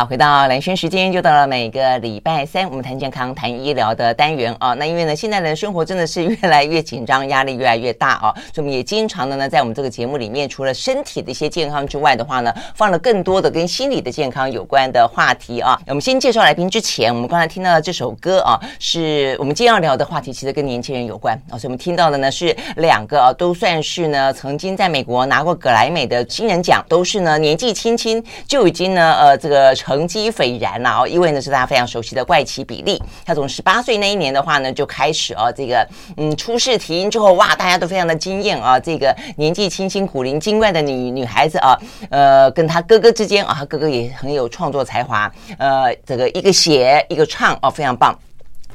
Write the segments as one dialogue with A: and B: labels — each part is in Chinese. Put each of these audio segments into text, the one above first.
A: 好，回到兰萱时间，又到了每个礼拜三，我们谈健康、谈医疗的单元啊。那因为呢，现在的生活真的是越来越紧张，压力越来越大啊，所以我们也经常的呢，在我们这个节目里面，除了身体的一些健康之外的话呢，放了更多的跟心理的健康有关的话题啊。我们先介绍来宾之前，我们刚才听到的这首歌啊，是我们今天要聊的话题，其实跟年轻人有关啊。所以我们听到的呢是两个啊，都算是呢曾经在美国拿过格莱美的新人奖，都是呢年纪轻轻就已经呢呃这个。成成绩斐然了哦，一位呢是大家非常熟悉的怪奇比利，他从十八岁那一年的话呢就开始哦，这个嗯初试啼音之后哇，大家都非常的惊艳啊，这个年纪轻轻古灵精怪的女女孩子啊，呃，跟她哥哥之间啊，她哥哥也很有创作才华，呃，这个一个写一个唱哦，非常棒。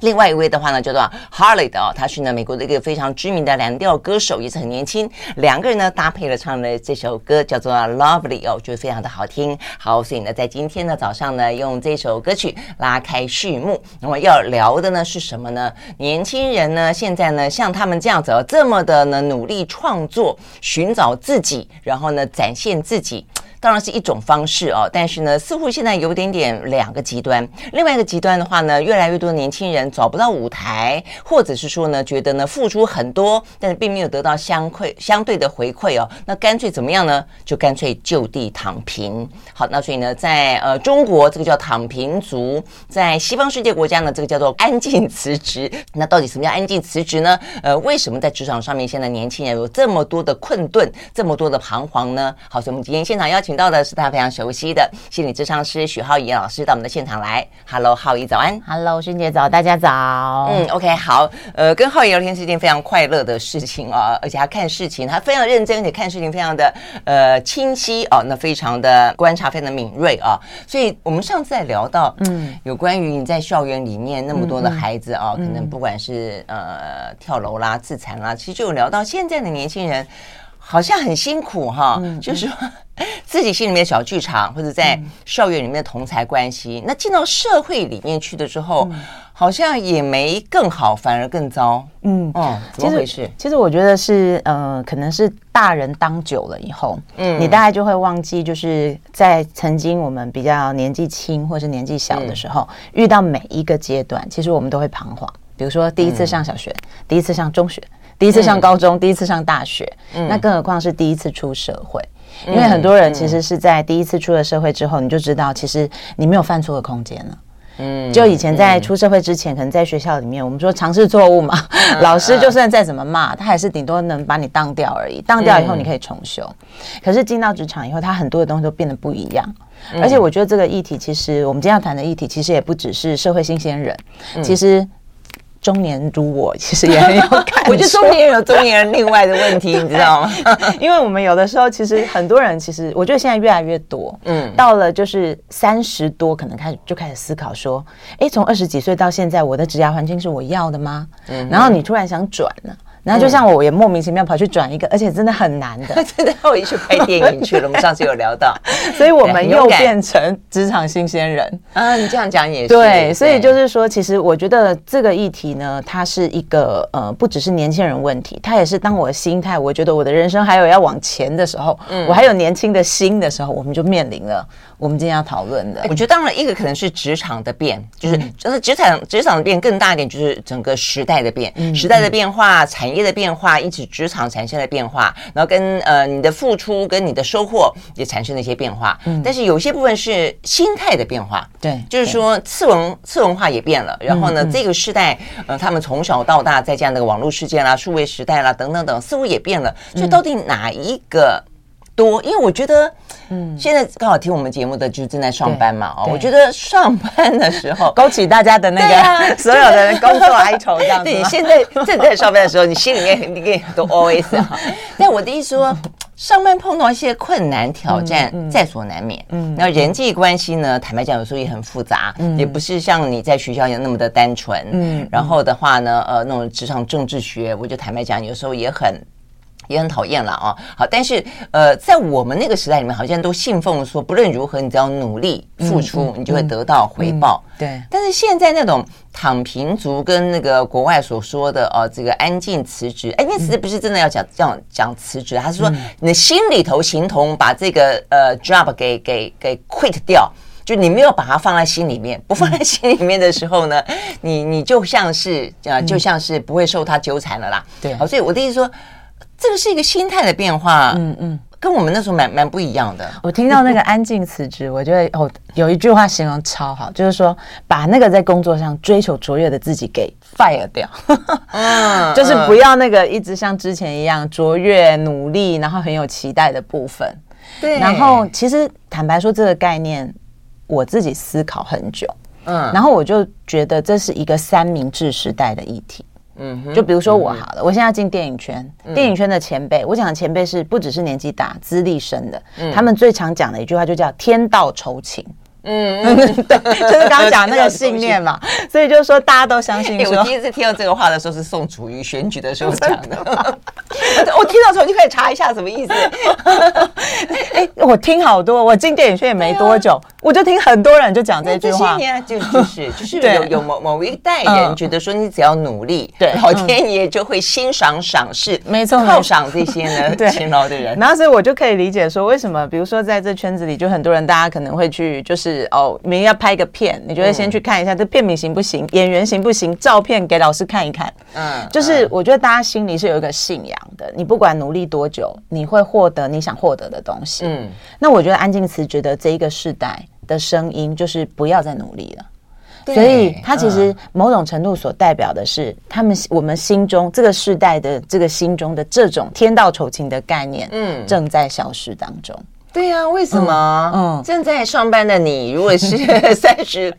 A: 另外一位的话呢，叫做 Harley 的哦，他是呢美国的一个非常知名的蓝调歌手，也是很年轻。两个人呢搭配了唱的这首歌叫做 Lovely 哦，觉得非常的好听。好，所以呢在今天的早上呢，用这首歌曲拉开序幕。那么要聊的呢是什么呢？年轻人呢现在呢像他们这样子哦，这么的呢努力创作，寻找自己，然后呢展现自己。当然是一种方式哦，但是呢，似乎现在有点点两个极端。另外一个极端的话呢，越来越多年轻人找不到舞台，或者是说呢，觉得呢付出很多，但是并没有得到相馈相对的回馈哦。那干脆怎么样呢？就干脆就地躺平。好，那所以呢，在呃中国这个叫躺平族，在西方世界国家呢，这个叫做安静辞职。那到底什么叫安静辞职呢？呃，为什么在职场上面现在年轻人有这么多的困顿，这么多的彷徨呢？好，所以我们今天现场邀请。到的是他非常熟悉的心理咨商师许浩怡老师到我们的现场来。Hello，浩怡早安。
B: Hello，萱姐早，大家早。
A: 嗯，OK，好。呃，跟浩怡聊天是一件非常快乐的事情啊，而且他看事情，他非常认真，而且看事情非常的呃清晰哦、啊，那非常的观察，非常的敏锐啊。所以我们上次在聊到，嗯，有关于你在校园里面那么多的孩子啊，嗯嗯、可能不管是呃跳楼啦、自残啦，其实就有聊到现在的年轻人好像很辛苦哈、就是说。自己心里面的小剧场，或者在校园里面的同才关系，嗯、那进到社会里面去的时候，嗯、好像也没更好，反而更糟。嗯哦，怎么回事？
B: 其实我觉得是，呃，可能是大人当久了以后，嗯，你大概就会忘记，就是在曾经我们比较年纪轻或是年纪小的时候，嗯、遇到每一个阶段，其实我们都会彷徨。比如说第一次上小学，嗯、第一次上中学，第一次上高中，嗯、第一次上大学，嗯、那更何况是第一次出社会。因为很多人其实是在第一次出了社会之后，你就知道，其实你没有犯错的空间了。嗯，就以前在出社会之前，可能在学校里面，我们说尝试错误嘛，老师就算再怎么骂，他还是顶多能把你当掉而已。当掉以后你可以重修，可是进到职场以后，他很多的东西都变得不一样。而且我觉得这个议题，其实我们今天要谈的议题，其实也不只是社会新鲜人，其实。中年如我，其实也很有感。
A: 我觉得中年人有中年人另外的问题，你知道吗？
B: 因为我们有的时候，其实很多人，其实我觉得现在越来越多，嗯，到了就是三十多，可能开始就开始思考说，哎，从二十几岁到现在，我的职业环境是我要的吗？嗯，然后你突然想转了。然后就像我也莫名其妙跑去转一个，而且真的很难的，
A: 真的我一去拍电影去了。我们上次有聊到，
B: 所以我们又变成职场新鲜人
A: 啊。你这样讲也是
B: 对，所以就是说，其实我觉得这个议题呢，它是一个呃，不只是年轻人问题，它也是当我的心态，我觉得我的人生还有要往前的时候，我还有年轻的心的时候，我们就面临了我们今天要讨论的。
A: 我觉得当然一个可能是职场的变，就是就是职场职场的变更大一点，就是整个时代的变，时代的变化，产业。业的变化，因此职场产生了变化，然后跟呃你的付出跟你的收获也产生了一些变化。嗯，但是有些部分是心态的变化，对，就是说次文次文化也变了。然后呢，嗯嗯、这个时代，呃，他们从小到大在这样的网络世界啦、数位时代啦等等等，似乎也变了。所以到底哪一个？多，因为我觉得，嗯，现在刚好听我们节目的就是正在上班嘛，哦，我觉得上班的时候
B: 勾起大家的那个 所有的工作哀愁这样子。
A: 对，你现在正在上班的时候，你心里面肯定很多 OS 哈。但我的意思说，上班碰到一些困难挑战，在所难免。嗯，那人际关系呢，坦白讲，有时候也很复杂，也不是像你在学校一样那么的单纯。嗯，然后的话呢，呃，那种职场政治学，我就坦白讲，有时候也很。也很讨厌了啊！好，但是呃，在我们那个时代里面，好像都信奉说，不论如何，你只要努力付出，你就会得到回报。对。但是现在那种躺平族跟那个国外所说的哦，这个安静辞职，安静辞职不是真的要讲这样讲辞职，他是说你的心里头形同把这个呃 job 给给给 quit 掉。就你没有把它放在心里面，不放在心里面的时候呢，嗯、你你就像是呃，就像是不会受他纠缠了啦。
B: 对，
A: 好，所以我的意思说，这个是一个心态的变化。嗯嗯。跟我们那时候蛮蛮不一样的。
B: 我听到那个安静辞职，我觉得哦，有一句话形容超好，就是说把那个在工作上追求卓越的自己给 fire 掉，嗯，就是不要那个一直像之前一样卓越努力，然后很有期待的部分。
A: 对。
B: 然后其实坦白说，这个概念我自己思考很久，嗯，然后我就觉得这是一个三明治时代的议题。嗯，就比如说我好了，我现在要进电影圈，电影圈的前辈，我讲的前辈是不只是年纪大、资历深的，他们最常讲的一句话就叫“天道酬勤”。嗯嗯，对，就是刚刚讲那个信念嘛，所以就是说大家都相信。
A: 我第一次听到这个话的时候是宋楚瑜选举的时候讲的，我听到之后就可以查一下什么意思。
B: 哎，我听好多，我进电影圈也没多久，我就听很多人就讲这句话。
A: 这些年就就是 就是有有某某一代人觉得说，你只要努力，对，老天爷就会欣赏赏识，
B: 没错，
A: 犒赏这些呢 勤劳的人。
B: 然后所以我就可以理解说，为什么比如说在这圈子里，就很多人大家可能会去就是。哦，明天要拍个片，你就会先去看一下这片名行不行，演员行不行，照片给老师看一看。嗯，就是我觉得大家心里是有一个信仰的，你不管努力多久，你会获得你想获得的东西。嗯，那我觉得安静辞职的这一个世代的声音就是不要再努力了。所以他其实某种程度所代表的是他们我们心中这个世代的这个心中的这种天道酬勤的概念，嗯，正在消失当中。
A: 对呀、啊，为什么？嗯，正在上班的你，如果是 三十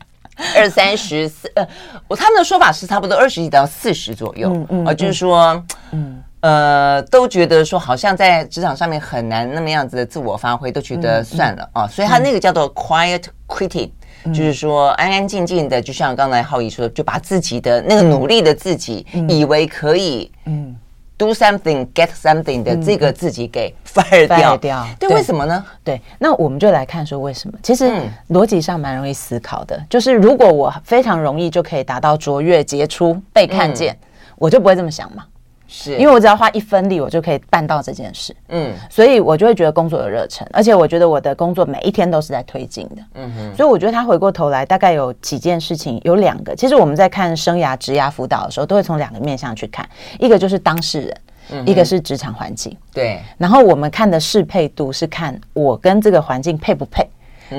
A: 二、三十四，呃，我他们的说法是差不多二十几到四十左右，嗯嗯，呃，就是说，嗯呃，都觉得说好像在职场上面很难那么样子的自我发挥，都觉得算了啊、所以他那个叫做 quiet quitting，、嗯、就是说安安静静的，就像刚才浩怡说的，就把自己的那个努力的自己，嗯、以为可以，嗯。Do something, get something 的这个自己给 fire 掉，嗯、掉对，对，为什么呢？
B: 对，那我们就来看说为什么。其实逻辑上蛮容易思考的，嗯、就是如果我非常容易就可以达到卓越、杰出、被看见，嗯、我就不会这么想嘛。是因为我只要花一分力，我就可以办到这件事。嗯，所以我就会觉得工作有热忱，而且我觉得我的工作每一天都是在推进的。嗯哼，所以我觉得他回过头来，大概有几件事情，有两个。其实我们在看生涯、职涯辅导的时候，都会从两个面向去看，一个就是当事人，嗯、一个是职场环境。对，然后我们看的适配度是看我跟这个环境配不配。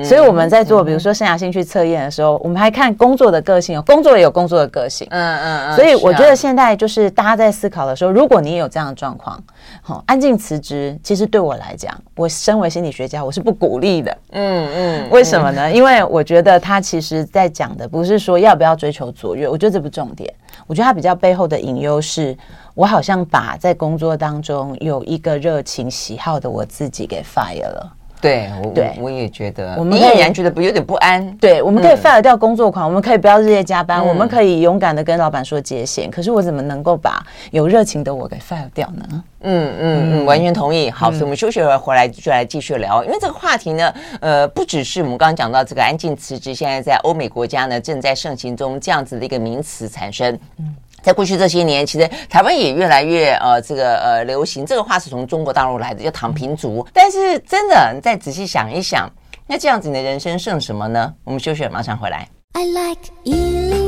B: 所以我们在做，比如说生涯兴趣测验的时候，我们还看工作的个性，工作也有工作的个性。嗯嗯嗯。所以我觉得现在就是大家在思考的时候，如果你也有这样的状况，好，安静辞职，其实对我来讲，我身为心理学家，我是不鼓励的。嗯嗯。为什么呢？因为我觉得他其实在讲的不是说要不要追求卓越，我觉得这不重点。我觉得他比较背后的隐忧是，我好像把在工作当中有一个热情喜好的我自己给 fire 了。
A: 对，我对我也觉得，我们依然觉得不有点不安。
B: 对，我们可以 fire 掉工作狂，我们可以不要日夜加班，我们可以勇敢的跟老板说界限。可是我怎么能够把有热情的我给 fire 掉呢？
A: 嗯嗯嗯，完全同意。好，所以我们休息会儿回来就来继续聊，因为这个话题呢，呃，不只是我们刚刚讲到这个安静辞职，现在在欧美国家呢正在盛行中，这样子的一个名词产生。嗯。在过去这些年，其实台湾也越来越呃，这个呃流行这个话是从中国大陆来的，叫躺平族。但是真的，你再仔细想一想，那这样子你的人生剩什么呢？我们休息，马上回来。I like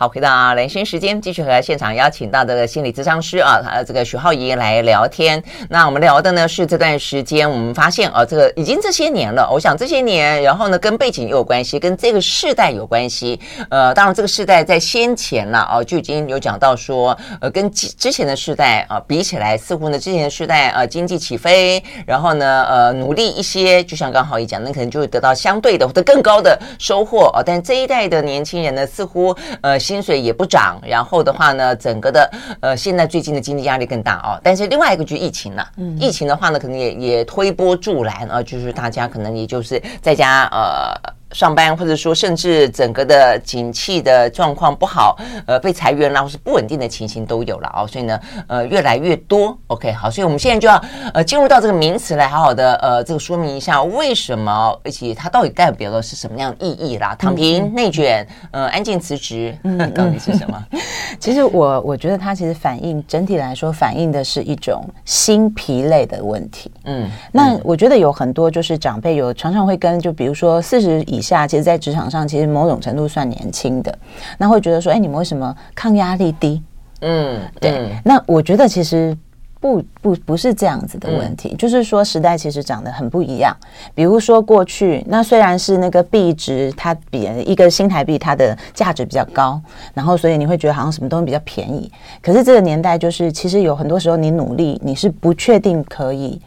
A: 好，回到连线时间，继续和现场邀请到这个心理咨商师啊，呃，这个许皓宜来聊天。那我们聊的呢是这段时间，我们发现啊，这个已经这些年了。我想这些年，然后呢跟背景也有关系，跟这个世代有关系。呃，当然这个世代在先前了啊，就已经有讲到说，呃，跟之前的世代啊比起来，似乎呢之前的世代呃经济起飞，然后呢呃努力一些，就像刚皓宜讲，那可能就会得到相对的或者更高的收获啊。但这一代的年轻人呢，似乎呃。薪水也不涨，然后的话呢，整个的呃，现在最近的经济压力更大哦。但是另外一个就是疫情了，嗯，疫情的话呢，可能也也推波助澜啊，就是大家可能也就是在家呃上班，或者说甚至整个的景气的状况不好，呃，被裁员啦，或是不稳定的情形都有了哦。所以呢，呃，越来越多。OK，好，所以我们现在就要呃进入到这个名词来好好的呃这个说明一下为什么，而且它到底代表的是什么样的意义啦？躺平、内卷，呃，安静辞职，到底是什么？
B: 其实我我觉得它其实反映整体来说反映的是一种心疲累的问题。嗯，那我觉得有很多就是长辈有常常会跟就比如说四十以下，其实，在职场上其实某种程度算年轻的，那会觉得说，哎，你们为什么抗压力低？嗯，对。嗯、那我觉得其实。不不不是这样子的问题，嗯、就是说时代其实长得很不一样。比如说过去，那虽然是那个币值，它比一个新台币它的价值比较高，然后所以你会觉得好像什么东西比较便宜。可是这个年代就是，其实有很多时候你努力，你是不确定可以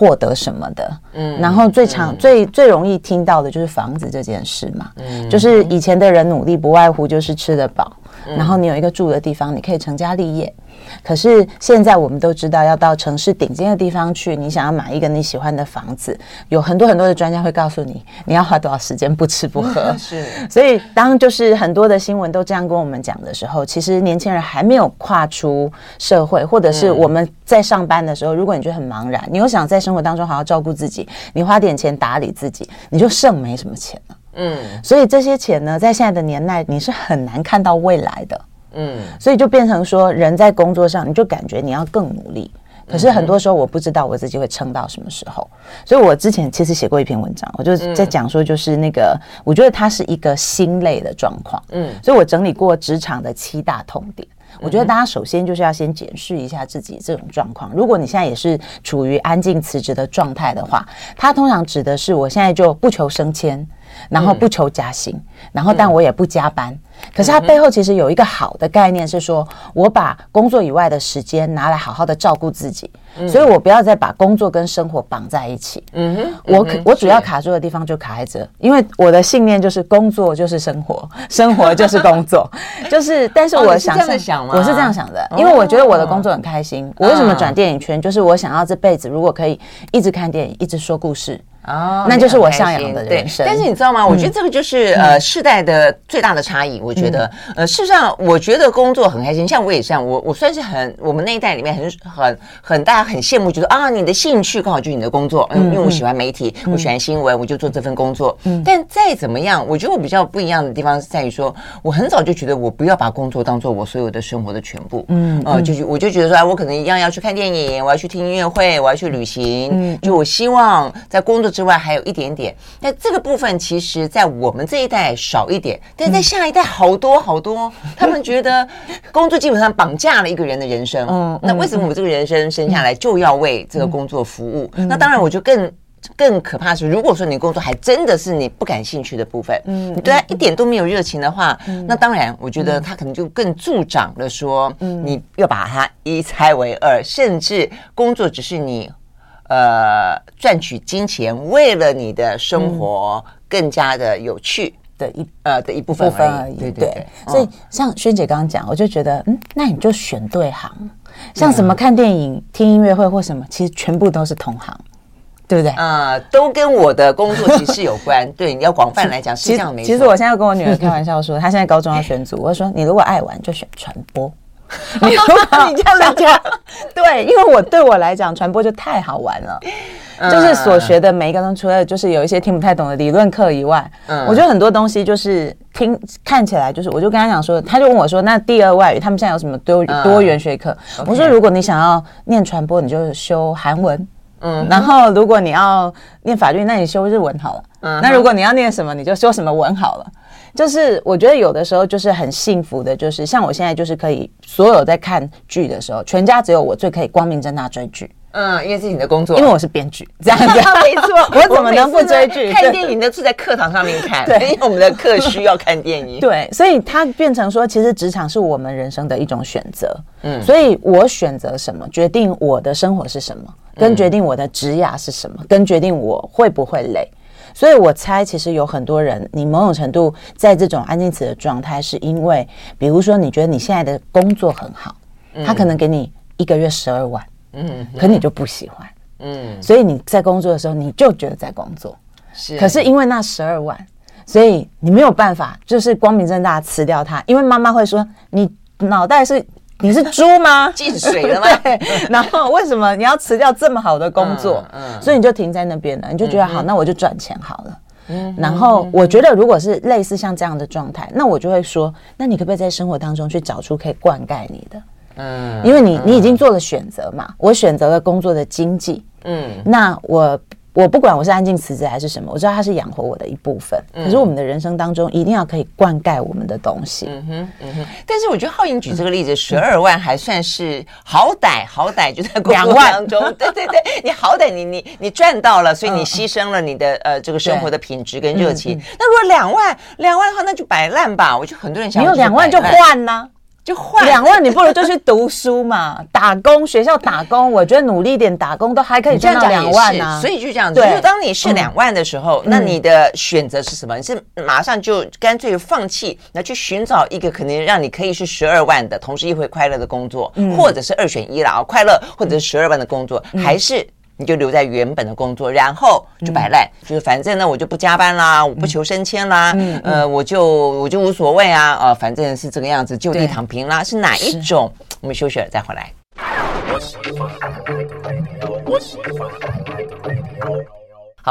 B: 获得什么的。嗯，然后最常、嗯、最最容易听到的就是房子这件事嘛。嗯，就是以前的人努力不外乎就是吃得饱，嗯、然后你有一个住的地方，你可以成家立业。可是现在我们都知道，要到城市顶尖的地方去，你想要买一个你喜欢的房子，有很多很多的专家会告诉你，你要花多少时间不吃不喝。是，所以当就是很多的新闻都这样跟我们讲的时候，其实年轻人还没有跨出社会，或者是我们在上班的时候，如果你觉得很茫然，你又想在生活当中好好照顾自己，你花点钱打理自己，你就剩没什么钱了。嗯，所以这些钱呢，在现在的年代，你是很难看到未来的。嗯，所以就变成说，人在工作上，你就感觉你要更努力。可是很多时候，我不知道我自己会撑到什么时候。所以我之前其实写过一篇文章，我就在讲说，就是那个，我觉得它是一个心累的状况。嗯，所以我整理过职场的七大痛点。我觉得大家首先就是要先检视一下自己这种状况。如果你现在也是处于安静辞职的状态的话，它通常指的是我现在就不求升迁，然后不求加薪，然后但我也不加班。可是它背后其实有一个好的概念，是说我把工作以外的时间拿来好好的照顾自己，所以我不要再把工作跟生活绑在一起。嗯哼，我我主要卡住的地方就卡在这，因为我的信念就是工作就是生活，生活就是工作，就是。但是我想，我是这样想的，因为我觉得我的工作很开心。我为什么转电影圈？就是我想要这辈子如果可以一直看电影，一直说故事。哦，那就是我向往的人生。
A: 但是你知道吗？我觉得这个就是呃世代的最大的差异。我觉得呃事实上，我觉得工作很开心。像我也是这样，我我算是很我们那一代里面很很很大家很羡慕，觉得啊你的兴趣刚好就是你的工作。嗯，因为我喜欢媒体，我喜欢新闻，我就做这份工作。嗯，但再怎么样，我觉得我比较不一样的地方是在于说，我很早就觉得我不要把工作当做我所有的生活的全部。嗯，呃，就是我就觉得说，我可能一样要去看电影，我要去听音乐会，我要去旅行。嗯，就我希望在工作。之外还有一点点，那这个部分其实，在我们这一代少一点，但在下一代好多好多。他们觉得工作基本上绑架了一个人的人生。嗯，那为什么我们这个人生生下来就要为这个工作服务？那当然，我就更更可怕是，如果说你工作还真的是你不感兴趣的部分，嗯，你对他一点都没有热情的话，那当然，我觉得他可能就更助长了说，嗯你要把它一拆为二，甚至工作只是你。呃，赚取金钱，为了你的生活更加的有趣的一呃的一部分而已。对对对，所以像萱姐刚刚讲，我就觉得，嗯，那你就选对行。像什么看电影、嗯、听音乐会或什么，其实全部都是同行，对不对？啊、呃，都跟我的工作其实有关。对，你要广泛来讲是这样没错。其实我现在要跟我女儿开玩笑说，她现在高中要选组，我说你如果爱玩就选传播。你说 你这样讲，对，因为我对我来讲，传播就太好玩了，就是所学的每一个人，除了就是有一些听不太懂的理论课以外，嗯，我觉得很多东西就是听看起来就是，我就跟他讲说，他就问我说，那第二外语他们现在有什么多多元学科？我说如果你想要念传播，你就修韩文，嗯，然后如果你要念法律，那你修日文好了，嗯，那如果你要念什么，你就修什么文好了。就是我觉得有的时候就是很幸福的，就是像我现在就是可以所有在看剧的时候，全家只有我最可以光明正大追剧。嗯，因为是你的工作，因为我是编剧，这样子没错。我怎么能不追剧？看电影都是在课堂上面看，对，因为我们的课需要看电影。对，所以它变成说，其实职场是我们人生的一种选择。嗯，所以我选择什么，决定我的生活是什么，跟决定我的职涯是什么，跟决定我会不会累。所以我猜，其实有很多人，你某种程度在这种安静词的状态，是因为，比如说，你觉得你现在的工作很好，他可能给你一个月十二万，嗯，可你就不喜欢，嗯，所以你在工作的时候，你就觉得在工作，是，可是因为那十二万，
B: 所以你没有办法，就是光明正大辞掉它，因为妈妈会说你脑袋是你是猪吗？
A: 进水了吗？
B: 对。然后为什么你要辞掉这么好的工作？嗯，嗯，所以你就停在那边了，你就觉得好，那我就赚钱好了。嗯。然后我觉得，如果是类似像这样的状态，那我就会说，那你可不可以在生活当中去找出可以灌溉你的？嗯，因为你你已经做了选择嘛，我选择了工作的经济。嗯，那我。我不管我是安静辞职还是什么，我知道它是养活我的一部分。可是我们的人生当中一定要可以灌溉我们的东西。嗯哼，嗯哼。
A: 但是我觉得浩颖举这个例子，十二万还算是好歹，好歹就在工作当中。对对对，你好歹你你你赚到了，所以你牺牲了你的呃这个生活的品质跟热情。那如果两万两万的话，那就摆烂吧。我觉得很多人想，
B: 你有两万就换呢。
A: 就换
B: 两万，你不如就去读书嘛，打工学校打工，我觉得努力一点打工都还可以赚到两万啊。
A: 所以就这样子，就是当你是两万的时候，那你的选择是什么？你是马上就干脆放弃，那去寻找一个可能让你可以是十二万的，同时又会快乐的工作，或者是二选一了啊，快乐或者是十二万的工作，还是？你就留在原本的工作，然后就摆烂，嗯、就是反正呢，我就不加班啦，我不求升迁啦，嗯、呃，我就我就无所谓啊，啊、呃，反正是这个样子，就地躺平啦，是哪一种？我们休息了再回来。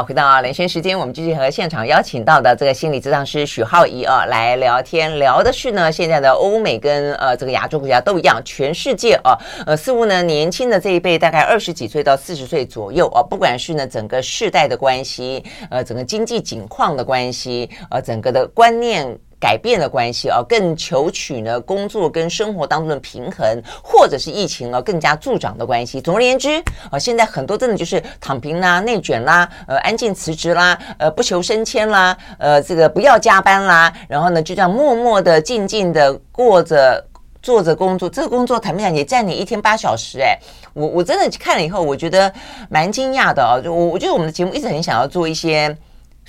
A: 回到连线时间，我们继续和现场邀请到的这个心理咨商师许浩怡啊来聊天，聊的是呢，现在的欧美跟呃这个亚洲国家都一样，全世界啊，呃似乎呢年轻的这一辈大概二十几岁到四十岁左右啊，不管是呢整个世代的关系，呃整个经济景况的关系，呃整个的观念。改变的关系啊，更求取呢工作跟生活当中的平衡，或者是疫情啊更加助长的关系。总而言之啊，现在很多真的就是躺平啦、内卷啦、呃安静辞职啦、呃不求升迁啦、呃这个不要加班啦，然后呢就这样默默的、静静的过着做着工作。这个工作坦白讲也占你一天八小时哎，我我真的看了以后，我觉得蛮惊讶的啊。就我我觉得我们的节目一直很想要做一些。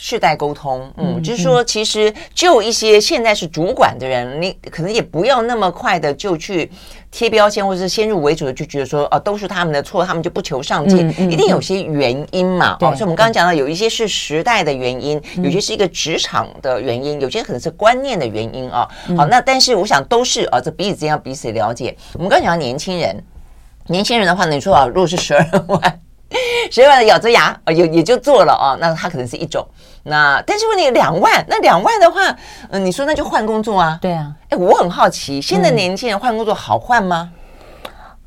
A: 世代沟通，嗯，就是说，其实就一些现在是主管的人，你可能也不要那么快的就去贴标签，或者是先入为主的就觉得说，哦，都是他们的错，他们就不求上进，一定有些原因嘛。哦，所以我们刚刚讲到，有一些是时代的原因，有些是一个职场的原因，有些可能是观念的原因啊。好，那但是我想都是啊，这彼此之间要彼此了解。我们刚刚讲到年轻人，年轻人的话呢，你说啊，如果是十二万。十二万咬着牙啊，也也就做了啊，那他可能是一种。那但是问你两万，那两万的话，嗯、呃，你说那就换工作啊？对啊。哎，我很好奇，现在年轻人换工作好换吗？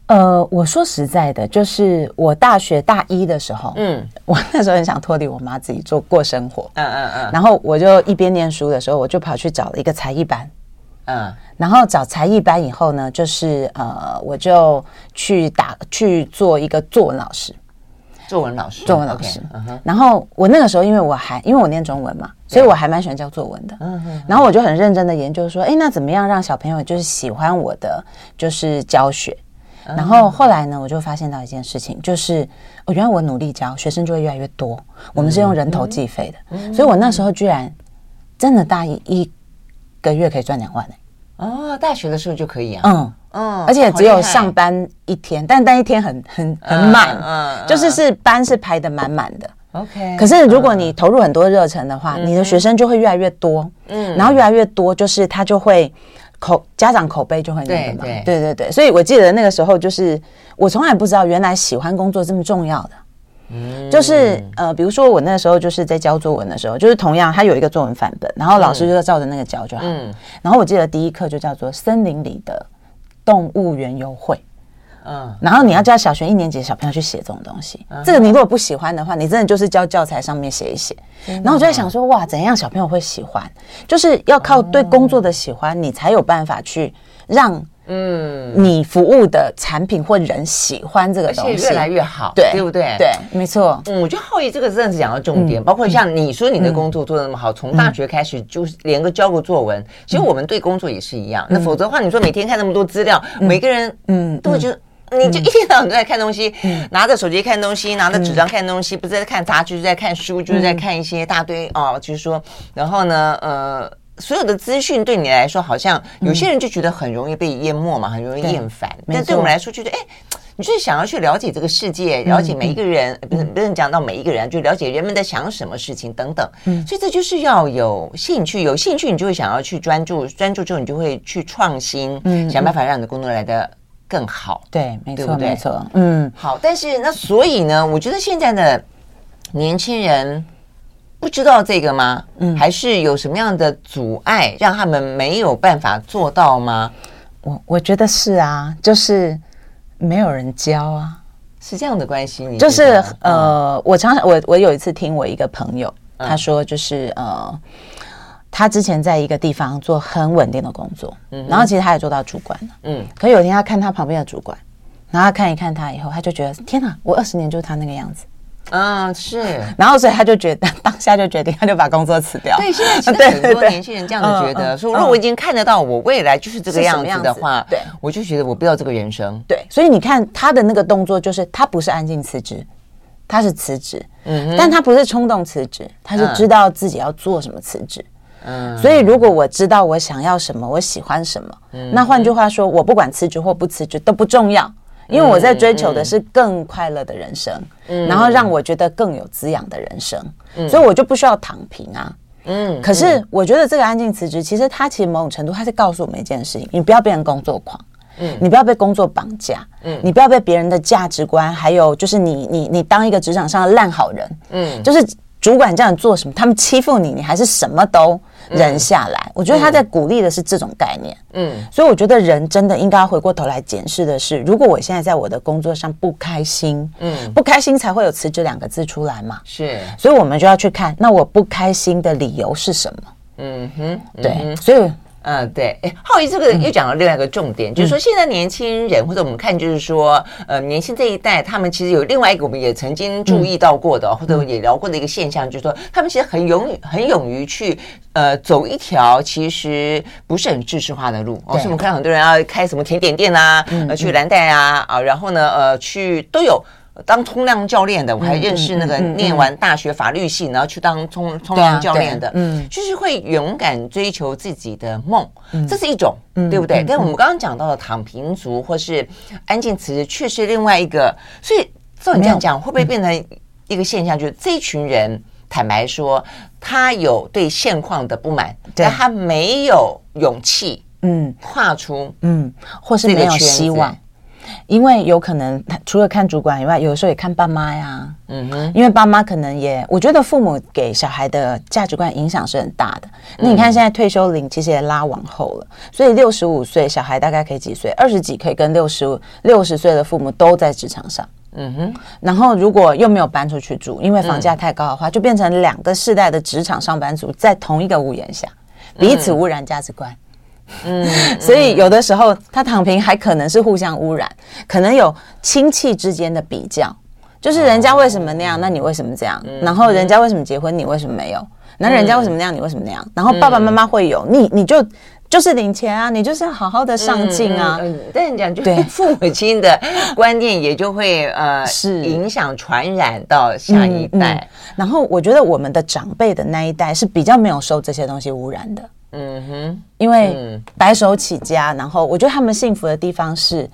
B: 呃，我说实在的，就是我大学大一的时候，嗯，我那时候很想脱离我妈，自己做过生活。嗯嗯嗯。然后我就一边念书的时候，我就跑去找了一个才艺班。嗯。然后找才艺班以后呢，就是呃，我就去打去做一个作文老师。
A: 作文老师，
B: 作文老师。Okay, uh. 然后我那个时候，因为我还因为我念中文嘛，所以我还蛮喜欢教作文的。然后我就很认真的研究说，哎，那怎么样让小朋友就是喜欢我的就是教学？然后后来呢，我就发现到一件事情，就是我原来我努力教学生就会越来越多。我们是用人头计费的，所以我那时候居然真的大一一个月可以赚两万呢。
A: 哦，大学的时候就可以啊。
B: 嗯。嗯，而且只有上班一天，但但一天很很很满，嗯，就是是班是排的满满的。OK，可是如果你投入很多热忱的话，你的学生就会越来越多，嗯，然后越来越多，就是他就会口家长口碑就会那个嘛，对。对对，所以我记得那个时候就是我从来不知道原来喜欢工作这么重要的，嗯，就是呃，比如说我那时候就是在教作文的时候，就是同样他有一个作文范本，然后老师就照着那个教就好，嗯，然后我记得第一课就叫做森林里的。动物园游会，嗯，然后你要教小学一年级的小朋友去写这种东西，嗯、这个你如果不喜欢的话，你真的就是教教材上面写一写。嗯、然后我就在想说，哇，怎样小朋友会喜欢？就是要靠对工作的喜欢，你才有办法去让。嗯，你服务的产品或人喜欢这个东西，
A: 越来越好，
B: 对，
A: 对不对？
B: 对，没错。
A: 嗯，我觉得皓宜这个真的是讲到重点，包括像你说你的工作做的那么好，从大学开始就是连个交个作文，其实我们对工作也是一样。那否则的话，你说每天看那么多资料，每个人嗯都会觉得，你就一天到晚都在看东西，拿着手机看东西，拿着纸张看东西，不是在看杂志，就是在看书，就是在看一些大堆哦，就是说，然后呢，呃。所有的资讯对你来说，好像有些人就觉得很容易被淹没嘛，很容易厌烦。但对我们来说，觉得哎，你就是想要去了解这个世界，了解每一个人，不是不是讲到每一个人，就了解人们在想什么事情等等。嗯，所以这就是要有兴趣，有兴趣你就会想要去专注，专注之后你就会去创新，嗯，想办法让你的工作来的更好。
B: 对，没错，
A: 对不对？
B: 没错。嗯，
A: 好。但是那所以呢，我觉得现在的年轻人不知道这个吗？嗯，还是有什么样的阻碍让他们没有办法做到吗？
B: 我我觉得是啊，就是没有人教啊，
A: 是这样的关系。你
B: 就是呃，我常常我我有一次听我一个朋友他说，就是呃，他之前在一个地方做很稳定的工作，嗯，然后其实他也做到主管了，嗯，可有一天他看他旁边的主管，然后他看一看他以后，他就觉得天哪，我二十年就是他那个样子。
A: 嗯，是，
B: 然后所以他就觉得当下就决定，他就把工作辞掉。
A: 对，现在其实很多年轻人这样子觉得，说如果我已经看得到我未来就是这个样子的话，对，我就觉得我不要这个人生。
B: 对，所以你看他的那个动作，就是他不是安静辞职，他是辞职，嗯，但他不是冲动辞职，他是知道自己要做什么辞职。嗯，所以如果我知道我想要什么，我喜欢什么，那换句话说，我不管辞职或不辞职都不重要。因为我在追求的是更快乐的人生，嗯，然后让我觉得更有滋养的人生，嗯，所以我就不需要躺平啊，嗯。可是我觉得这个安静辞职，其实它其实某种程度，它是告诉我们一件事情：你不要变成工作狂，嗯，你不要被工作绑架，嗯，你不要被别人的价值观，还有就是你你你当一个职场上的烂好人，嗯，就是。主管这样做什么？他们欺负你，你还是什么都忍下来。嗯、我觉得他在鼓励的是这种概念。嗯，所以我觉得人真的应该回过头来检视的是，如果我现在在我的工作上不开心，嗯，不开心才会有辞职两个字出来嘛。是，所以我们就要去看，那我不开心的理由是什么？嗯哼，对，嗯、所以。
A: 嗯，对，哎，浩宇这个又讲了另外一个重点，嗯、就是说现在年轻人、嗯、或者我们看，就是说，呃，年轻这一代，他们其实有另外一个我们也曾经注意到过的，嗯、或者也聊过的一个现象，就是说，他们其实很勇很勇于去呃走一条其实不是很知识化的路。对哦，所以我们看到很多人要开什么甜点店啊，嗯、呃，去蓝带啊，啊，然后呢，呃，去都有。当冲浪教练的，我还认识那个念完大学法律系，然后去当冲冲浪教练的，嗯，就是会勇敢追求自己的梦，这是一种，对不对？但我们刚刚讲到的躺平族或是安静辞职，却是另外一个。所以照你这样讲，会不会变成一个现象？就是这一群人，坦白说，他有对现况的不满，但他没有勇气，嗯，跨出，嗯，
B: 或是没有希望。因为有可能，他除了看主管以外，有的时候也看爸妈呀。嗯哼，因为爸妈可能也，我觉得父母给小孩的价值观影响是很大的。那你看现在退休龄其实也拉往后了，所以六十五岁小孩大概可以几岁？二十几可以跟六十五六十岁的父母都在职场上。嗯哼，然后如果又没有搬出去住，因为房价太高的话，就变成两个世代的职场上班族在同一个屋檐下，彼此污染价值观。嗯，所以有的时候他躺平还可能是互相污染，可能有亲戚之间的比较，就是人家为什么那样，那你为什么这样？然后人家为什么结婚，你为什么没有？那人家为什么那样，你为什么那样？然后爸爸妈妈会有，你你就就是领钱啊，你就是要好好的上进啊。嗯，
A: 但你讲，就父母亲的观念也就会呃是影响传染到下一代。
B: 然后我觉得我们的长辈的那一代是比较没有受这些东西污染的。嗯哼，因为白手起家，然后我觉得他们幸福的地方是，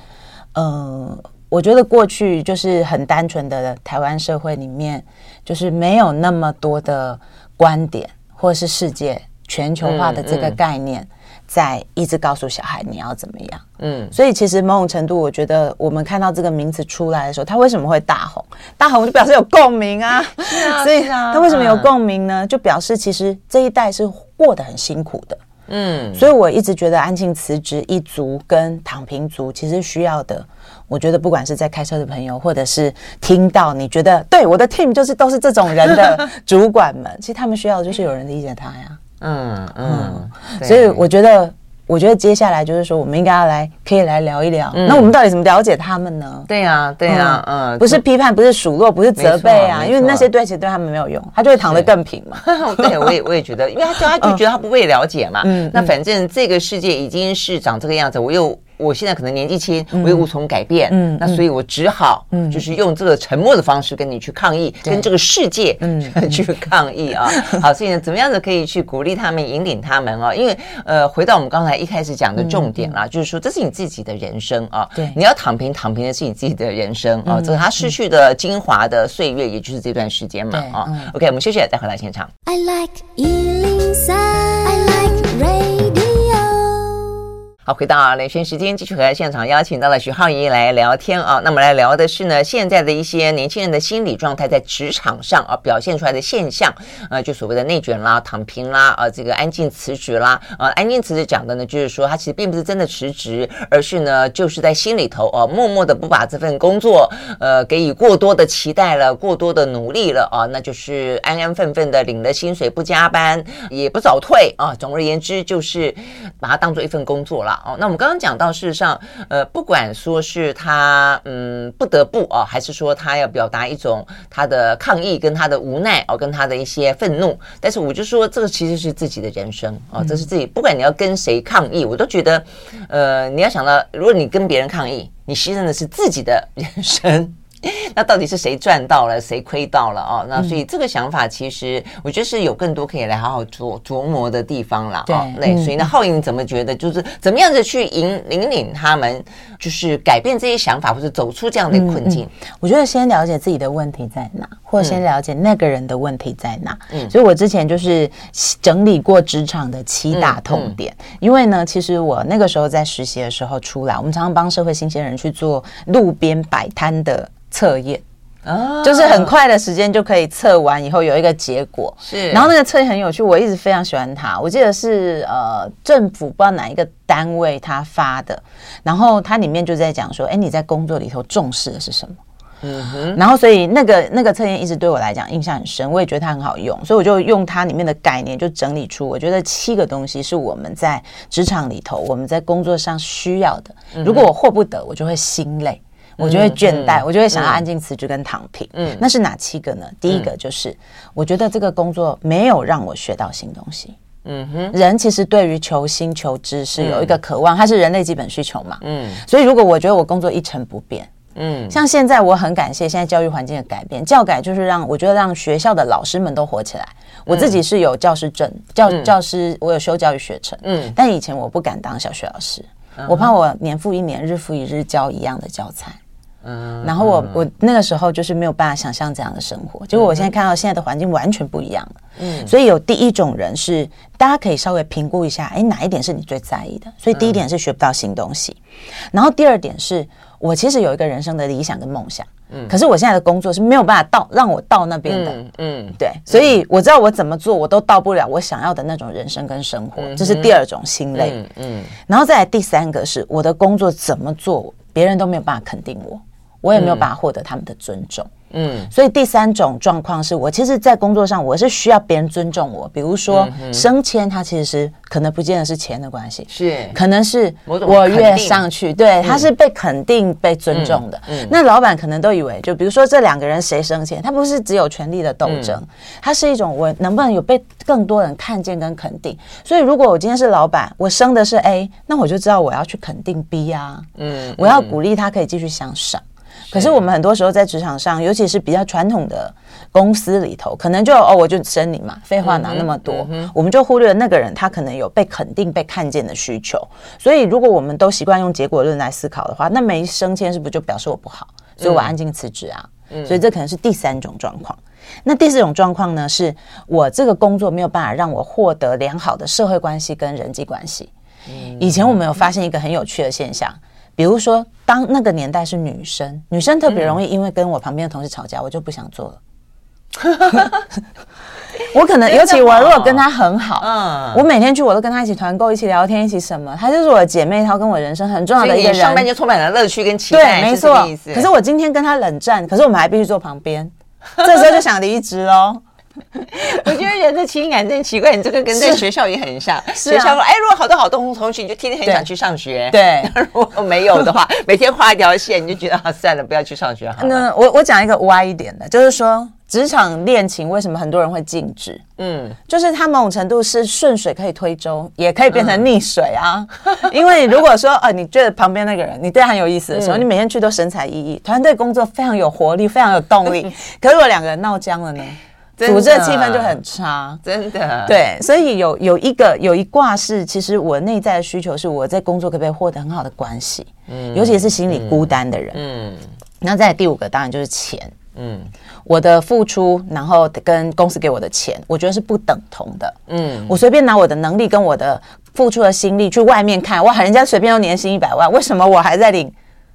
B: 呃，我觉得过去就是很单纯的台湾社会里面，就是没有那么多的观点，或是世界全球化的这个概念，在一直告诉小孩你要怎么样。嗯，所以其实某种程度，我觉得我们看到这个名词出来的时候，他为什么会大红？大红就表示有共鸣啊。是啊，所以他为什么有共鸣呢？就表示其实这一代是。过得很辛苦的，嗯，所以我一直觉得安静辞职一族跟躺平族其实需要的，我觉得不管是在开车的朋友，或者是听到你觉得对我的 team 就是都是这种人的主管们，其实他们需要的就是有人理解他呀，嗯嗯，嗯，所以我觉得。我觉得接下来就是说，我们应该要来，可以来聊一聊。那我们到底怎么了解他们呢？
A: 对呀，对呀，嗯，
B: 不是批判，不是数落，不是责备啊，因为那些对其实对他们没有用，他就会躺得更平嘛。
A: 对，我也我也觉得，因为他他就觉得他不被了解嘛。嗯，那反正这个世界已经是长这个样子，我又我现在可能年纪轻，我也无从改变，嗯，那所以我只好，嗯，就是用这个沉默的方式跟你去抗议，跟这个世界，嗯，去抗议啊。好，所以呢，怎么样子可以去鼓励他们，引领他们啊？因为呃，回到我们刚才一开始讲的重点啦，就是说这是你自己的人生啊，对，你要躺平，躺平的是你自己的人生啊，这是他失去的精华的岁月，也就是这段时间嘛啊。OK，我们休息了，再回到现场。I like 回到连线时间，继续和现场邀请到了徐浩仪来聊天啊。那么来聊的是呢，现在的一些年轻人的心理状态在职场上啊表现出来的现象，呃，就所谓的内卷啦、躺平啦、啊这个安静辞职啦，啊安静辞职讲的呢，就是说他其实并不是真的辞职，而是呢就是在心里头啊默默的不把这份工作呃给予过多的期待了，过多的努力了啊，那就是安安分分的领了薪水，不加班，也不早退啊。总而言之，就是把它当做一份工作了。哦，那我们刚刚讲到，事实上，呃，不管说是他嗯不得不哦，还是说他要表达一种他的抗议跟他的无奈哦，跟他的一些愤怒，但是我就说这个其实是自己的人生哦，这是自己，不管你要跟谁抗议，我都觉得，呃，你要想到，如果你跟别人抗议，你牺牲的是自己的人生。那到底是谁赚到了，谁亏到了哦？那所以这个想法，其实我觉得是有更多可以来好好琢琢磨的地方了。对，那所以呢，浩颖怎么觉得，就是怎么样子去引引领他们，就是改变这些想法，或者走出这样的困境？
B: 我觉得先了解自己的问题在哪，或先了解那个人的问题在哪。嗯，所以我之前就是整理过职场的七大痛点，因为呢，其实我那个时候在实习的时候出来，我们常常帮社会新鲜人去做路边摆摊的。测验啊，就是很快的时间就可以测完，以后有一个结果。是，然后那个测验很有趣，我一直非常喜欢它。我记得是呃政府不知道哪一个单位他发的，然后它里面就在讲说，哎，你在工作里头重视的是什么？嗯哼。然后所以那个那个测验一直对我来讲印象很深，我也觉得它很好用，所以我就用它里面的概念，就整理出我觉得七个东西是我们在职场里头，我们在工作上需要的。如果我获不得，我就会心累。我就会倦怠，我就会想要安静辞职跟躺平。嗯，那是哪七个呢？第一个就是，我觉得这个工作没有让我学到新东西。嗯哼，人其实对于求新求知是有一个渴望，它是人类基本需求嘛。嗯，所以如果我觉得我工作一成不变，嗯，像现在我很感谢现在教育环境的改变，教改就是让我觉得让学校的老师们都活起来。我自己是有教师证，教教师我有修教育学程。嗯，但以前我不敢当小学老师，我怕我年复一年，日复一日教一样的教材。嗯，然后我我那个时候就是没有办法想象这样的生活，结果我现在看到现在的环境完全不一样了。嗯，所以有第一种人是大家可以稍微评估一下，哎，哪一点是你最在意的？所以第一点是学不到新东西，然后第二点是我其实有一个人生的理想跟梦想，嗯，可是我现在的工作是没有办法到让我到那边的，嗯，对，所以我知道我怎么做我都到不了我想要的那种人生跟生活，这是第二种心累，嗯，然后再来第三个是我的工作怎么做别人都没有办法肯定我。我也没有办法获得他们的尊重，嗯，所以第三种状况是我其实，在工作上我是需要别人尊重我，比如说升迁，它其实是可能不见得是钱的关系，是。可能是我越上去，对，他是被肯定、被尊重的。那老板可能都以为，就比如说这两个人谁升迁，他不是只有权力的斗争，他是一种我能不能有被更多人看见跟肯定。所以如果我今天是老板，我升的是 A，那我就知道我要去肯定 B 啊，嗯，我要鼓励他可以继续向上。可是我们很多时候在职场上，尤其是比较传统的公司里头，可能就哦，我就升你嘛，废话哪那么多，嗯嗯、我们就忽略了那个人他可能有被肯定、被看见的需求。所以，如果我们都习惯用结果论来思考的话，那没升迁是不是就表示我不好？所以我安静辞职啊？嗯、所以这可能是第三种状况。那第四种状况呢？是我这个工作没有办法让我获得良好的社会关系跟人际关系。以前我们有发现一个很有趣的现象。比如说，当那个年代是女生，女生特别容易因为跟我旁边的同事吵架，我就不想做了。我可能，尤其我如果跟她很好，嗯，我每天去我都跟她一起团购，一起聊天，一起什么，她就是我的姐妹，她跟我人生很重要的一个人。
A: 上班就充满了乐趣跟期待，
B: 对，没错。可是我今天跟她冷战，可是我们还必须坐旁边，这时候就想离职喽。
A: 我觉得人的情感真奇怪，你这个跟在学校也很像。学校说，哎，如果好多好多同学，你就天天很想去上学。对，如果没有的话，每天画一条线，你就觉得啊，算了，不要去上学好了。
B: 那我我讲一个歪一点的，就是说，职场恋情为什么很多人会禁止？嗯，就是它某种程度是顺水可以推舟，也可以变成逆水啊。嗯、因为如果说呃，你觉得旁边那个人你对他很有意思的时候，嗯、你每天去都神采奕奕，团队工作非常有活力，非常有动力。可如果两个人闹僵了呢？组织的气氛就很差，
A: 真的。
B: 对，所以有有一个有一卦是，其实我内在的需求是我在工作可不可以获得很好的关系，嗯，尤其是心里孤单的人，嗯。那再第五个当然就是钱，嗯，我的付出，然后跟公司给我的钱，我觉得是不等同的，嗯，我随便拿我的能力跟我的付出的心力去外面看，哇，人家随便都年薪一百万，为什么我还在领？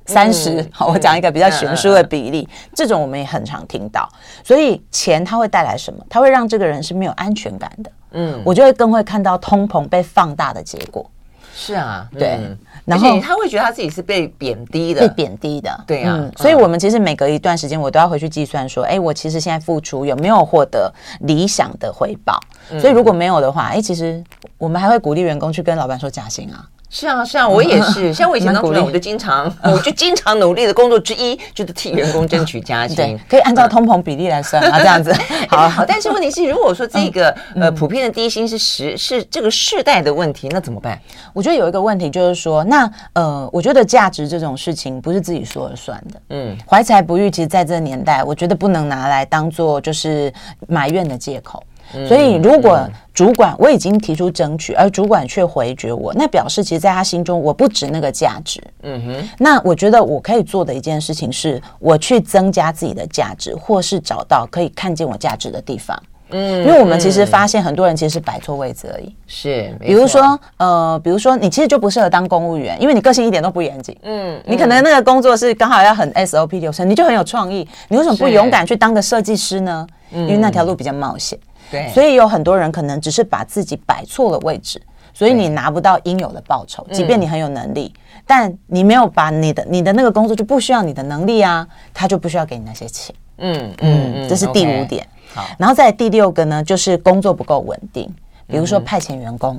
B: 三十，嗯，好，我讲一个比较悬殊的比例，这种我们也很常听到。所以钱它会带来什么？它会让这个人是没有安全感的。嗯，我就会更会看到通膨被放大的结果。
A: 是啊，
B: 对。
A: 嗯，然后他会觉得他自己是被贬低的，
B: 被贬低的。
A: 对啊，嗯，
B: 所以我们其实每隔一段时间，我都要回去计算说，哎，我其实现在付出有没有获得理想的回报？嗯，所以如果没有的话，哎，其实我们还会鼓励员工去跟老板说加薪啊。
A: 是啊，是啊，我也是。像我以前当主任，我就经常，我就经常努力的工作之一，就是替员工争取加薪。
B: 对，可以按照通膨比例来算啊，这样子。
A: 好，好。但是问题是，如果说这个呃普遍的低薪是时是这个世代的问题，那怎么办？
B: 我觉得有一个问题就是说，那呃，我觉得价值这种事情不是自己说了算的。嗯，怀才不遇，其实在这个年代，我觉得不能拿来当做就是埋怨的借口。所以，如果主管我已经提出争取，而主管却回绝我，那表示其实在他心中我不值那个价值。嗯哼。那我觉得我可以做的一件事情是，我去增加自己的价值，或是找到可以看见我价值的地方。嗯。因为我们其实发现很多人其实是摆错位置而已。
A: 是。
B: 比如说，呃，比如说你其实就不适合当公务员，因为你个性一点都不严谨。嗯。你可能那个工作是刚好要很 SOP 流程，你就很有创意，你为什么不勇敢去当个设计师呢？因为那条路比较冒险。对，所以有很多人可能只是把自己摆错了位置，所以你拿不到应有的报酬。即便你很有能力，但你没有把你的你的那个工作就不需要你的能力啊，他就不需要给你那些钱。嗯嗯，这是第五点。好，然后再第六个呢，就是工作不够稳定，比如说派遣员工。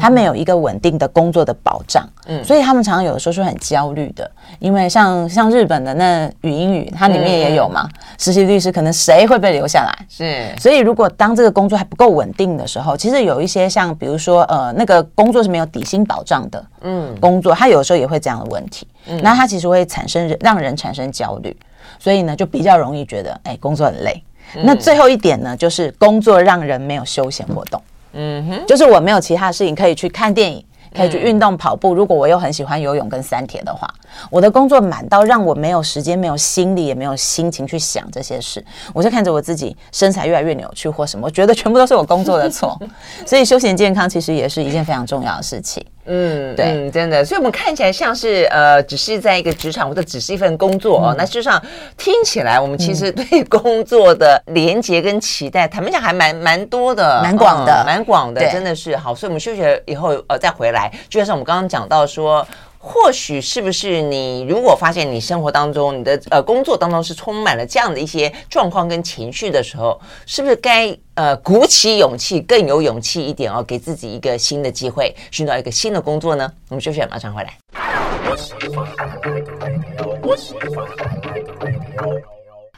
B: 他没有一个稳定的工作的保障，嗯，所以他们常常有的时候是很焦虑的，因为像像日本的那语音语，它里面也有嘛，实习律师可能谁会被留下来？是，所以如果当这个工作还不够稳定的时候，其实有一些像比如说呃那个工作是没有底薪保障的，嗯，工作他有的时候也会这样的问题，嗯，那他其实会产生让人产生焦虑，所以呢就比较容易觉得哎工作很累。那最后一点呢，就是工作让人没有休闲活动。嗯哼，就是我没有其他事情可以去看电影，可以去运动跑步。如果我又很喜欢游泳跟三铁的话，我的工作满到让我没有时间、没有心力、也没有心情去想这些事。我就看着我自己身材越来越扭曲或什么，我觉得全部都是我工作的错。所以休闲健康其实也是一件非常重要的事情。嗯，对嗯，
A: 真的，所以我们看起来像是呃，只是在一个职场或者只是一份工作哦。嗯、那事实上听起来，我们其实对工作的连接跟期待，坦白讲还蛮蛮多的，
B: 蛮广的，
A: 蛮广的，真的是好。所以我们休息了以后呃再回来，就像我们刚刚讲到说。或许是不是你如果发现你生活当中你的呃工作当中是充满了这样的一些状况跟情绪的时候，是不是该呃鼓起勇气，更有勇气一点哦，给自己一个新的机会，寻找一个新的工作呢？我们休息，马上回来。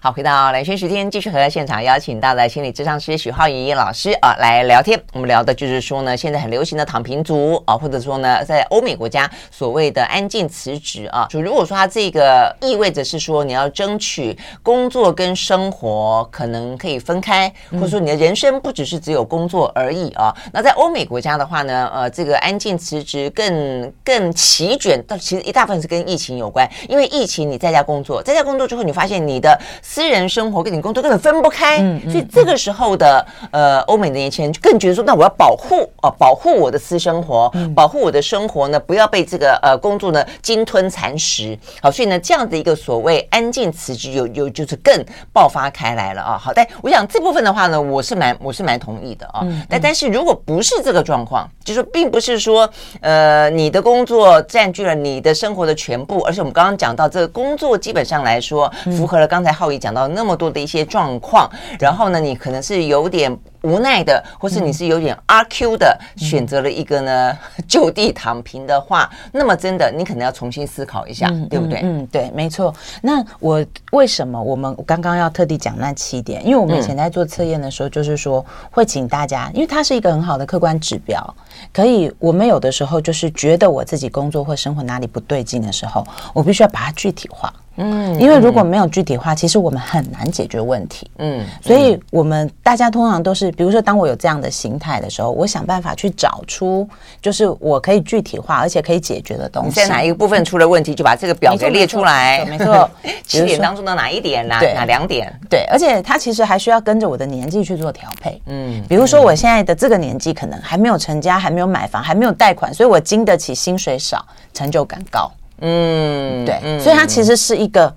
A: 好，回到蓝轩时间，继续和现场邀请到的心理智商师许浩怡老师啊来聊天。我们聊的就是说呢，现在很流行的躺平族啊，或者说呢，在欧美国家所谓的安静辞职啊，就如果说它这个意味着是说你要争取工作跟生活可能可以分开，或者说你的人生不只是只有工作而已啊。那在欧美国家的话呢，呃，这个安静辞职更更席卷，但其实一大部分是跟疫情有关，因为疫情你在家工作，在家工作之后，你发现你的。私人生活跟你工作根本分不开，嗯嗯、所以这个时候的呃，欧美的年轻人就更觉得说，那我要保护哦、呃，保护我的私生活，嗯、保护我的生活呢，不要被这个呃工作呢鲸吞蚕食。好，所以呢，这样的一个所谓安静辞职，有有就是更爆发开来了啊。好，但我想这部分的话呢，我是蛮我是蛮同意的啊。但但是如果不是这个状况，就是并不是说呃你的工作占据了你的生活的全部，而且我们刚刚讲到这个工作基本上来说，符合了刚才浩宇讲。讲到那么多的一些状况，然后呢，你可能是有点。无奈的，或是你是有点阿 Q 的，嗯、选择了一个呢 就地躺平的话，那么真的你可能要重新思考一下，嗯、对不对？
B: 嗯，对，没错。那我为什么我们刚刚要特地讲那七点？因为我们以前在做测验的时候，就是说会请大家，因为它是一个很好的客观指标，可以我们有的时候就是觉得我自己工作或生活哪里不对劲的时候，我必须要把它具体化。嗯，因为如果没有具体化，其实我们很难解决问题。嗯，所以我们大家通常都是，比如说，当我有这样的心态的时候，我想办法去找出，就是我可以具体化而且可以解决的东西。
A: 你在哪一个部分出了问题，就把这个表格列出来。
B: 没错，
A: 七点当中的哪一点，哪哪两点？
B: 对，而且它其实还需要跟着我的年纪去做调配。嗯，比如说我现在的这个年纪，可能还没有成家，还没有买房，还没有贷款，所以我经得起薪水少，成就感高。嗯，对，嗯、所以它其实是一个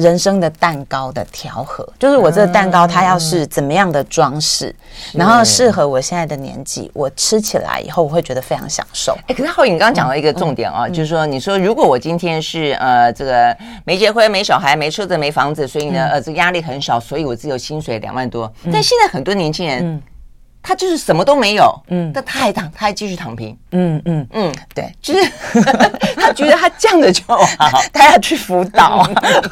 B: 人生的蛋糕的调和，就是我这个蛋糕它要是怎么样的装饰，嗯、然后适合我现在的年纪，我吃起来以后我会觉得非常享受。
A: 哎，可是浩宇，你刚刚讲到一个重点啊，嗯嗯、就是说，你说如果我今天是呃这个没结婚、没小孩、没车子、没房子，所以呢、嗯、呃这个压力很少，所以我只有薪水两万多，嗯、但现在很多年轻人。嗯他就是什么都没有，嗯，但他还躺，他还继续躺平，
B: 嗯嗯。嗯，对，
A: 就是 他觉得他这样的就好，
B: 他要去辅导，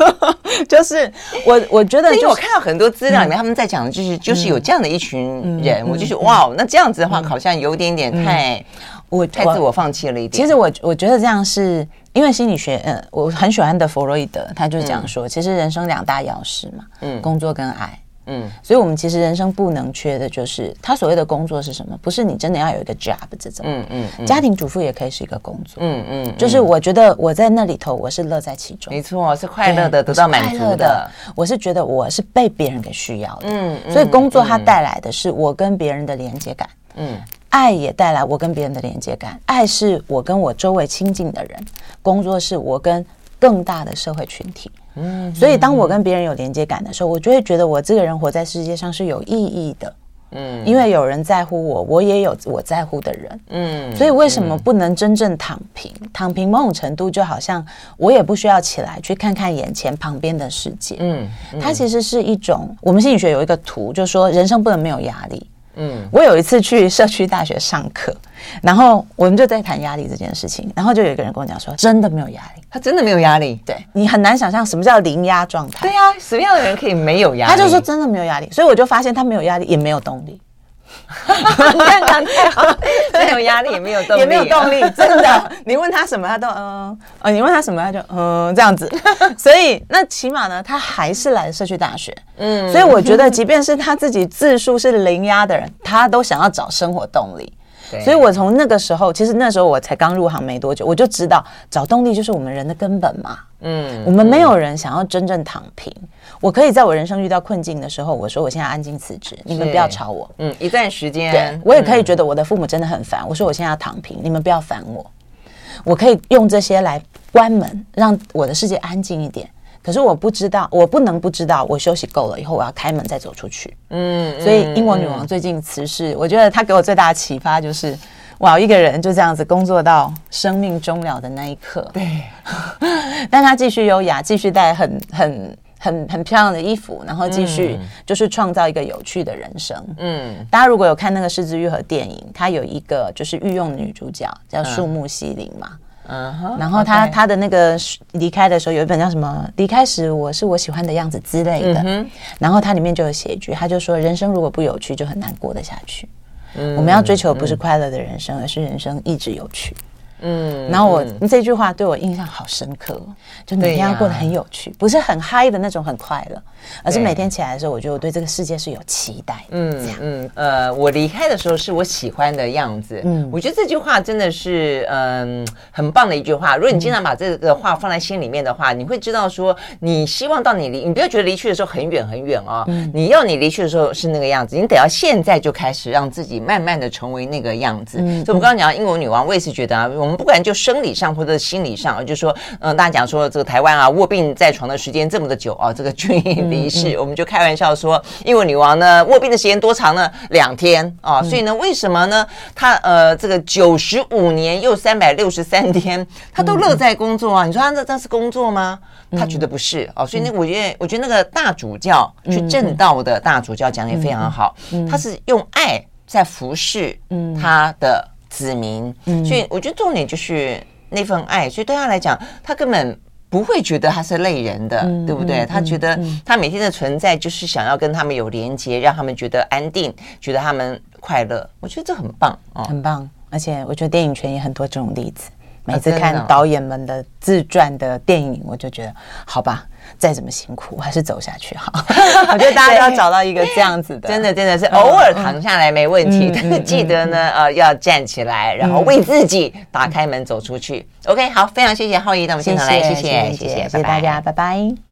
B: 就是我我觉得，
A: 因为我看到很多资料里面他们在讲的就是就是有这样的一群人，我就觉得哇，那这样子的话好像有点点太我太自我放弃了一点。
B: 其实我我觉得这样是因为心理学，嗯，我很喜欢的弗洛伊德，他就讲说，其实人生两大要事嘛，嗯，工作跟爱。嗯，所以，我们其实人生不能缺的就是他所谓的工作是什么？不是你真的要有一个 job 这种，嗯嗯，嗯。家庭主妇也可以是一个工作，嗯嗯，嗯。就是我觉得我在那里头，我是乐在其中，
A: 没错，是快乐的，得到满足的。
B: 我是觉得我是被别人给需要的，嗯，所以工作它带来的是我跟别人的连接感，嗯，爱也带来我跟别人的连接感，爱是我跟我周围亲近的人，工作是我跟更大的社会群体。嗯，所以当我跟别人有连接感的时候，我就会觉得我这个人活在世界上是有意义的。嗯，因为有人在乎我，我也有我在乎的人。嗯，所以为什么不能真正躺平？躺平某种程度就好像我也不需要起来去看看眼前旁边的世界。嗯，它其实是一种，我们心理学有一个图，就是说人生不能没有压力。嗯，我有一次去社区大学上课，然后我们就在谈压力这件事情，然后就有一个人跟我讲说，真的没有压力，
A: 他真的没有压力，
B: 对，你很难想象什么叫零压状态。
A: 对呀、啊，什么样的人可以没有压力？
B: 他就说真的没有压力，所以我就发现他没有压力也没有动力。你看看太好，
A: 没有压力也没有动力，
B: 也没有动力，真的。你问他什么，他都嗯，哦，你问他什么，他就嗯这样子。所以那起码呢，他还是来社区大学。嗯，所以我觉得，即便是他自己自述是零压的人，他都想要找生活动力。对所以我从那个时候，其实那时候我才刚入行没多久，我就知道找动力就是我们人的根本嘛。嗯，我们没有人想要真正躺平。我可以在我人生遇到困境的时候，我说我现在安静辞职，你们不要吵我。
A: 嗯，一段时间，
B: 对，我也可以觉得我的父母真的很烦，我说我现在要躺平，你们不要烦我。我可以用这些来关门，让我的世界安静一点。可是我不知道，我不能不知道，我休息够了以后，我要开门再走出去。嗯，所以英国女王最近辞世，我觉得她给我最大的启发就是，哇，一个人就这样子工作到生命终了的那一刻。
A: 对，
B: 但她继续优雅，继续带很很很很漂亮的衣服，然后继续就是创造一个有趣的人生。嗯，大家如果有看那个《是枝裕和》电影，它有一个就是御用女主角叫树木希林嘛。嗯哼，然后他他的那个离开的时候有一本叫什么？离开时我是我喜欢的样子之类的。嗯、然后他里面就有写一句，他就说：人生如果不有趣，就很难过得下去。嗯、我们要追求的不是快乐的人生，嗯、而是人生一直有趣。嗯，然后我、嗯、这句话对我印象好深刻，就每天要过得很有趣，啊、不是很嗨的那种很快乐，而是每天起来的时候，我觉得我对这个世界是有期待。嗯
A: 嗯呃，我离开的时候是我喜欢的样子。嗯，我觉得这句话真的是嗯很棒的一句话。如果你经常把这个话放在心里面的话，嗯、你会知道说你希望到你离，你不要觉得离去的时候很远很远哦。嗯，你要你离去的时候是那个样子，你得要现在就开始让自己慢慢的成为那个样子。嗯，所以我们刚刚讲英国女王，我也是觉得啊。们不管就生理上或者心理上，就是说，嗯，大家讲说这个台湾啊卧病在床的时间这么的久啊，这个君离离世，嗯嗯、我们就开玩笑说，英国女王呢卧病的时间多长呢？两天啊，所以呢，为什么呢？她呃这个九十五年又三百六十三天，她都乐在工作啊？你说她这这是工作吗？她觉得不是哦，所以那我觉得我觉得那个大主教去正道的大主教讲的也非常好，他是用爱在服侍他的子民，所以我觉得重点就是那份爱，所以对他来讲，他根本不会觉得他是累人的，对不对？他觉得他每天的存在就是想要跟他们有连接，让他们觉得安定，觉得他们快乐。我觉得这很棒哦，
B: 很棒。而且我觉得电影圈也很多这种例子。每次看导演们的自传的电影，我就觉得好吧，再怎么辛苦还是走下去好。我觉得大家都要找到一个这样子的，
A: 真的真的是偶尔躺下来没问题，但是记得呢，呃，要站起来，然后为自己打开门走出去。OK，好，非常谢谢浩一到我们现场来，谢谢谢谢谢谢大家，拜拜。